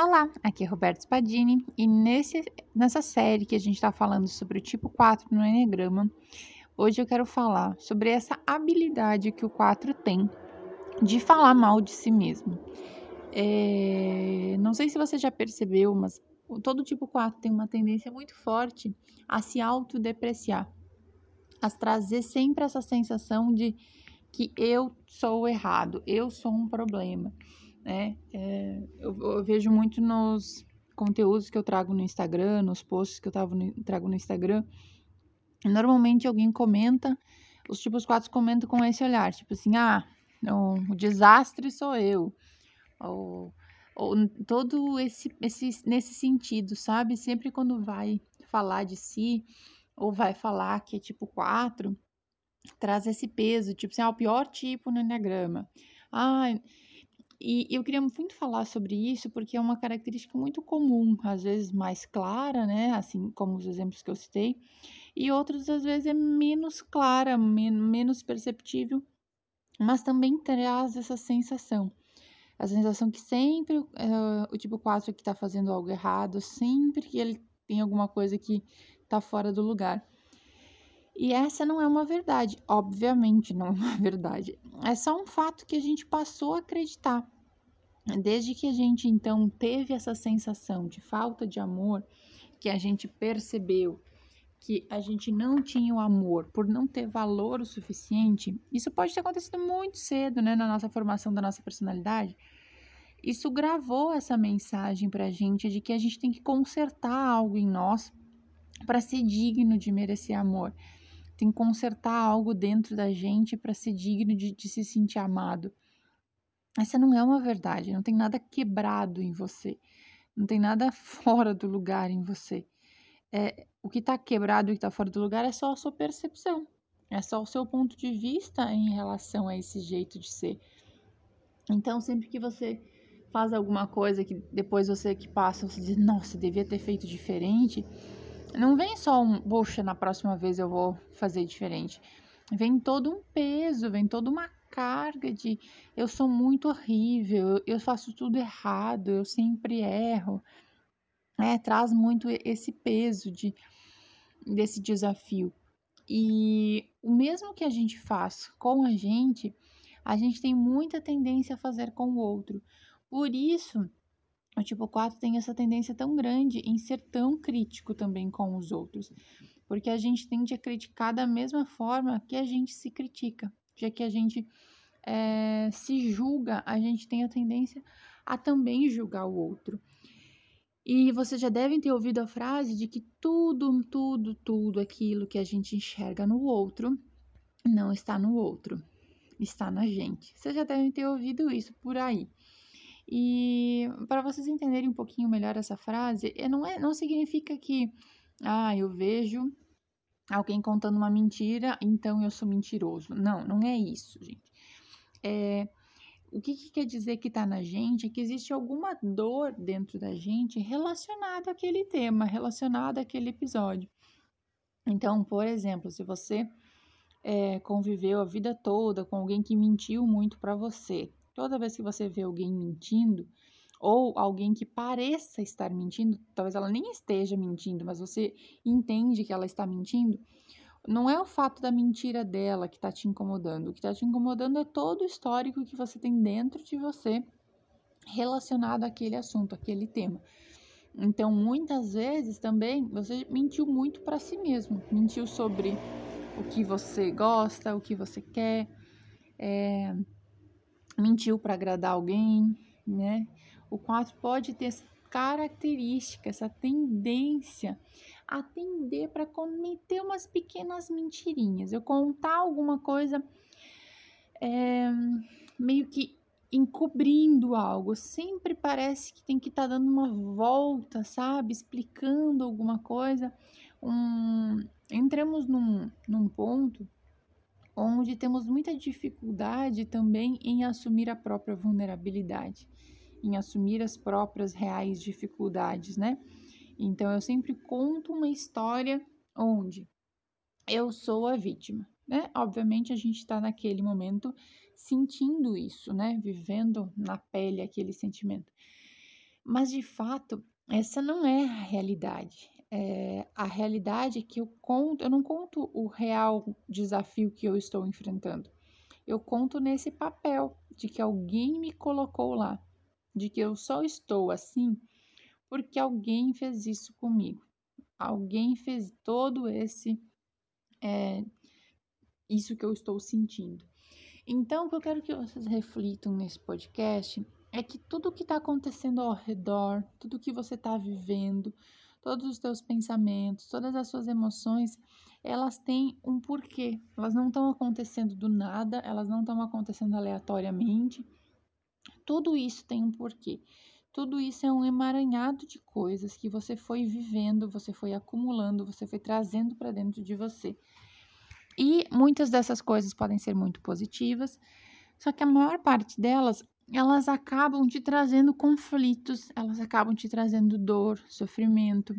Olá, aqui é Roberto Spadini e nesse, nessa série que a gente está falando sobre o tipo 4 no Enneagrama, hoje eu quero falar sobre essa habilidade que o 4 tem de falar mal de si mesmo. É, não sei se você já percebeu, mas todo tipo 4 tem uma tendência muito forte a se autodepreciar, a trazer sempre essa sensação de que eu sou errado, eu sou um problema né? É, eu, eu, vejo muito nos conteúdos que eu trago no Instagram, nos posts que eu no, trago no Instagram. Normalmente alguém comenta, os tipos 4 comentam com esse olhar, tipo assim, ah, o, o desastre sou eu. Ou, ou todo esse, esse nesse sentido, sabe? Sempre quando vai falar de si ou vai falar que é tipo 4, traz esse peso, tipo assim, ah, o pior tipo no Enneagrama. Ah, e eu queria muito falar sobre isso, porque é uma característica muito comum, às vezes mais clara, né? Assim como os exemplos que eu citei, e outros às vezes é menos clara, men menos perceptível, mas também traz essa sensação. A sensação que sempre uh, o tipo 4 que está fazendo algo errado, sempre que ele tem alguma coisa que está fora do lugar. E essa não é uma verdade, obviamente não é uma verdade. É só um fato que a gente passou a acreditar. Desde que a gente então teve essa sensação de falta de amor, que a gente percebeu que a gente não tinha o amor por não ter valor o suficiente, isso pode ter acontecido muito cedo, né, na nossa formação da nossa personalidade. Isso gravou essa mensagem para a gente de que a gente tem que consertar algo em nós para ser digno de merecer amor tem que consertar algo dentro da gente para ser digno de, de se sentir amado. Essa não é uma verdade, não tem nada quebrado em você, não tem nada fora do lugar em você. É, o que está quebrado e o que está fora do lugar é só a sua percepção, é só o seu ponto de vista em relação a esse jeito de ser. Então, sempre que você faz alguma coisa que depois você que passa, você diz, nossa, devia ter feito diferente, não vem só um, poxa, na próxima vez eu vou fazer diferente. Vem todo um peso, vem toda uma carga de eu sou muito horrível, eu faço tudo errado, eu sempre erro. É, traz muito esse peso de, desse desafio. E o mesmo que a gente faz com a gente, a gente tem muita tendência a fazer com o outro. Por isso, o tipo 4 tem essa tendência tão grande em ser tão crítico também com os outros, porque a gente tende a criticar da mesma forma que a gente se critica, já que a gente é, se julga, a gente tem a tendência a também julgar o outro. E vocês já devem ter ouvido a frase de que tudo, tudo, tudo aquilo que a gente enxerga no outro não está no outro, está na gente. Vocês já devem ter ouvido isso por aí. E para vocês entenderem um pouquinho melhor essa frase, é, não, é, não significa que, ah, eu vejo alguém contando uma mentira, então eu sou mentiroso. Não, não é isso, gente. É, o que, que, quer dizer que está na gente é que existe alguma dor dentro da gente relacionada àquele tema, relacionada àquele episódio. Então, por exemplo, se você é, conviveu a vida toda com alguém que mentiu muito para você, Toda vez que você vê alguém mentindo, ou alguém que pareça estar mentindo, talvez ela nem esteja mentindo, mas você entende que ela está mentindo, não é o fato da mentira dela que está te incomodando. O que está te incomodando é todo o histórico que você tem dentro de você relacionado àquele assunto, àquele tema. Então, muitas vezes também você mentiu muito para si mesmo, mentiu sobre o que você gosta, o que você quer. É, mentiu para agradar alguém, né? O 4 pode ter essa característica, essa tendência a tender para cometer umas pequenas mentirinhas. Eu contar alguma coisa é, meio que encobrindo algo, sempre parece que tem que estar tá dando uma volta, sabe? Explicando alguma coisa. Um, entramos num, num ponto onde temos muita dificuldade também em assumir a própria vulnerabilidade, em assumir as próprias reais dificuldades, né? Então eu sempre conto uma história onde eu sou a vítima, né? Obviamente a gente está naquele momento sentindo isso, né? Vivendo na pele aquele sentimento. Mas de fato, essa não é a realidade. É, a realidade é que eu conto, eu não conto o real desafio que eu estou enfrentando. Eu conto nesse papel de que alguém me colocou lá, de que eu só estou assim porque alguém fez isso comigo. Alguém fez todo esse é, isso que eu estou sentindo. Então, o que eu quero que vocês reflitam nesse podcast é que tudo que está acontecendo ao redor, tudo que você está vivendo, todos os teus pensamentos, todas as suas emoções, elas têm um porquê. Elas não estão acontecendo do nada, elas não estão acontecendo aleatoriamente. Tudo isso tem um porquê. Tudo isso é um emaranhado de coisas que você foi vivendo, você foi acumulando, você foi trazendo para dentro de você. E muitas dessas coisas podem ser muito positivas, só que a maior parte delas, elas acabam te trazendo conflitos, elas acabam te trazendo dor, sofrimento,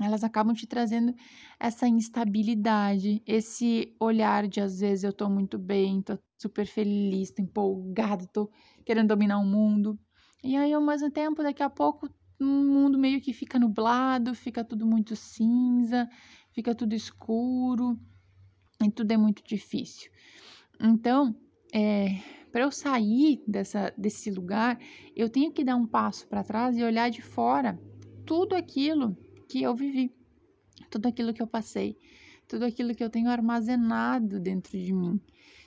elas acabam te trazendo essa instabilidade, esse olhar de às vezes eu tô muito bem, tô super feliz, tô empolgado, tô querendo dominar o mundo. E aí, ao mesmo tempo, daqui a pouco, o mundo meio que fica nublado, fica tudo muito cinza, fica tudo escuro e tudo é muito difícil. Então, é, para eu sair dessa, desse lugar, eu tenho que dar um passo para trás e olhar de fora tudo aquilo que eu vivi, tudo aquilo que eu passei, tudo aquilo que eu tenho armazenado dentro de mim,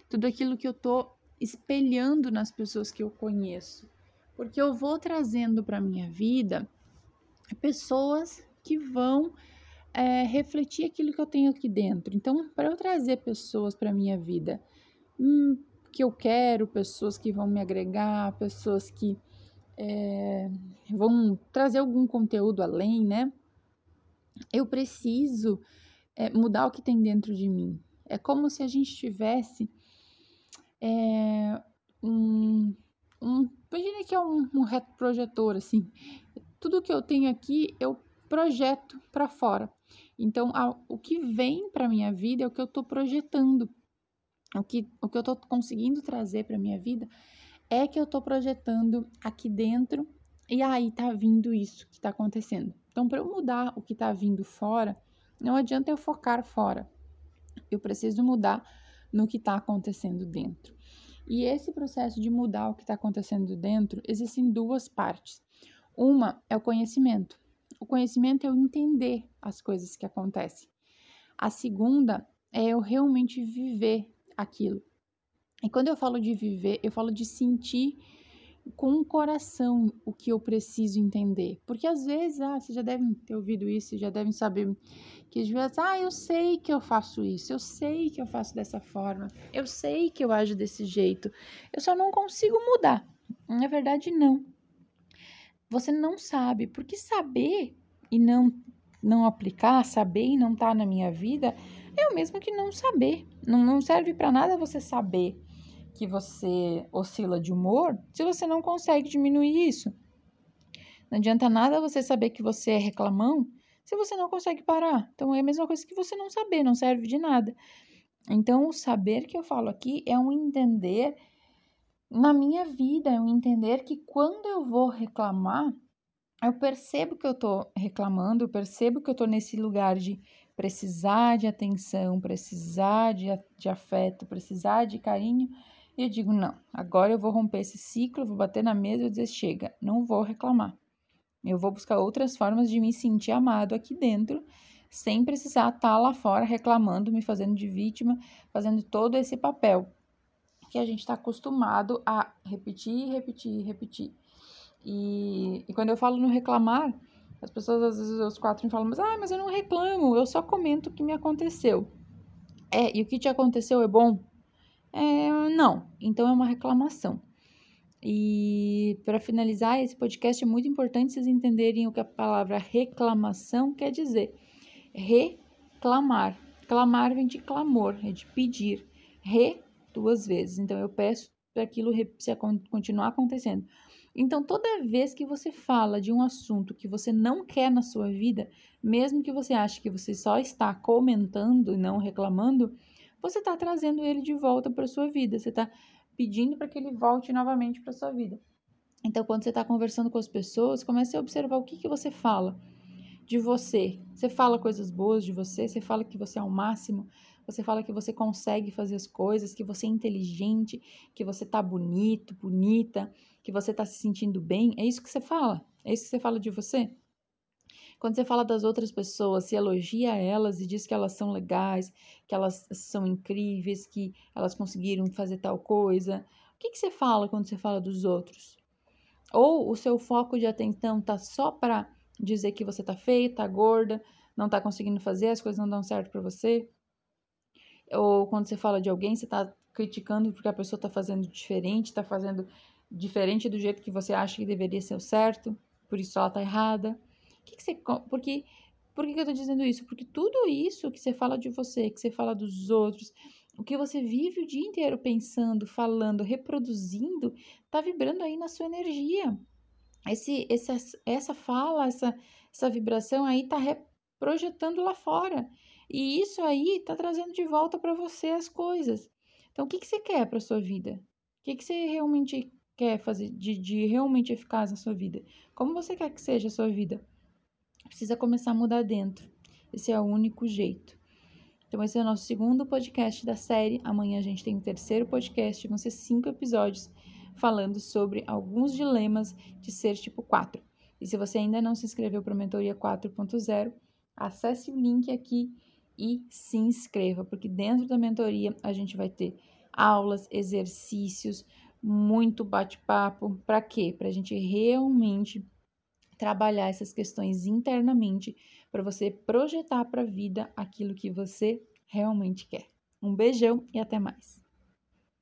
tudo aquilo que eu estou espelhando nas pessoas que eu conheço, porque eu vou trazendo para minha vida pessoas que vão é, refletir aquilo que eu tenho aqui dentro. Então, para eu trazer pessoas para minha vida hum, que eu quero, pessoas que vão me agregar, pessoas que é, vão trazer algum conteúdo além, né? Eu preciso é, mudar o que tem dentro de mim. É como se a gente tivesse é, um, um. Imagina que é um, um retroprojetor, assim. Tudo que eu tenho aqui, eu projeto para fora. Então, a, o que vem para minha vida é o que eu estou projetando. O que, o que eu estou conseguindo trazer para minha vida é que eu estou projetando aqui dentro e aí tá vindo isso que está acontecendo. Então, para eu mudar o que está vindo fora, não adianta eu focar fora. Eu preciso mudar no que está acontecendo dentro. E esse processo de mudar o que está acontecendo dentro existem duas partes. Uma é o conhecimento. O conhecimento é eu entender as coisas que acontecem. A segunda é eu realmente viver aquilo. E quando eu falo de viver, eu falo de sentir com o coração o que eu preciso entender. Porque às vezes, ah, vocês já devem ter ouvido isso, já devem saber que às vezes, ah, eu sei que eu faço isso, eu sei que eu faço dessa forma, eu sei que eu ajo desse jeito, eu só não consigo mudar. Na verdade, não. Você não sabe, porque saber e não não aplicar, saber e não estar tá na minha vida é o mesmo que não saber. Não, não serve para nada você saber que você oscila de humor se você não consegue diminuir isso. Não adianta nada você saber que você é reclamão se você não consegue parar. Então é a mesma coisa que você não saber, não serve de nada. Então o saber que eu falo aqui é um entender na minha vida, é um entender que quando eu vou reclamar, eu percebo que eu tô reclamando, eu percebo que eu tô nesse lugar de precisar de atenção, precisar de, de afeto, precisar de carinho, e eu digo: não, agora eu vou romper esse ciclo, vou bater na mesa e dizer: chega, não vou reclamar. Eu vou buscar outras formas de me sentir amado aqui dentro, sem precisar estar tá lá fora reclamando, me fazendo de vítima, fazendo todo esse papel que a gente está acostumado a repetir, repetir, repetir. E, e quando eu falo no reclamar, as pessoas às vezes os quatro me falam, mas, ah, mas eu não reclamo, eu só comento o que me aconteceu. É, e o que te aconteceu é bom? É, não, então é uma reclamação. E para finalizar esse podcast é muito importante vocês entenderem o que a palavra reclamação quer dizer. Reclamar. Clamar vem de clamor, é de pedir. Re duas vezes. Então eu peço para aquilo continuar acontecendo. Então, toda vez que você fala de um assunto que você não quer na sua vida, mesmo que você ache que você só está comentando e não reclamando, você está trazendo ele de volta para sua vida. Você está pedindo para que ele volte novamente para sua vida. Então, quando você está conversando com as pessoas, comece a observar o que, que você fala de você. Você fala coisas boas de você, você fala que você é o máximo, você fala que você consegue fazer as coisas, que você é inteligente, que você tá bonito, bonita, que você tá se sentindo bem. É isso que você fala? É isso que você fala de você? Quando você fala das outras pessoas, se elogia elas e diz que elas são legais, que elas são incríveis, que elas conseguiram fazer tal coisa. O que, que você fala quando você fala dos outros? Ou o seu foco de atenção tá só para dizer que você tá feia, tá gorda, não tá conseguindo fazer, as coisas não dão certo para você? Ou quando você fala de alguém, você tá criticando porque a pessoa tá fazendo diferente, tá fazendo diferente do jeito que você acha que deveria ser o certo, por isso ela tá errada. Que, que você. Porque, por que, que eu tô dizendo isso? Porque tudo isso que você fala de você, que você fala dos outros, o que você vive o dia inteiro pensando, falando, reproduzindo, tá vibrando aí na sua energia. Esse, esse, essa fala, essa, essa vibração aí tá projetando lá fora. E isso aí tá trazendo de volta para você as coisas. Então, o que, que você quer para sua vida? O que, que você realmente quer fazer de, de realmente eficaz na sua vida? Como você quer que seja a sua vida? Precisa começar a mudar dentro. Esse é o único jeito. Então, esse é o nosso segundo podcast da série. Amanhã a gente tem o terceiro podcast, vão ser cinco episódios falando sobre alguns dilemas de ser tipo 4. E se você ainda não se inscreveu para a mentoria 4.0, acesse o link aqui e se inscreva, porque dentro da mentoria a gente vai ter aulas, exercícios, muito bate-papo. Para quê? Para a gente realmente trabalhar essas questões internamente, para você projetar para a vida aquilo que você realmente quer. Um beijão e até mais.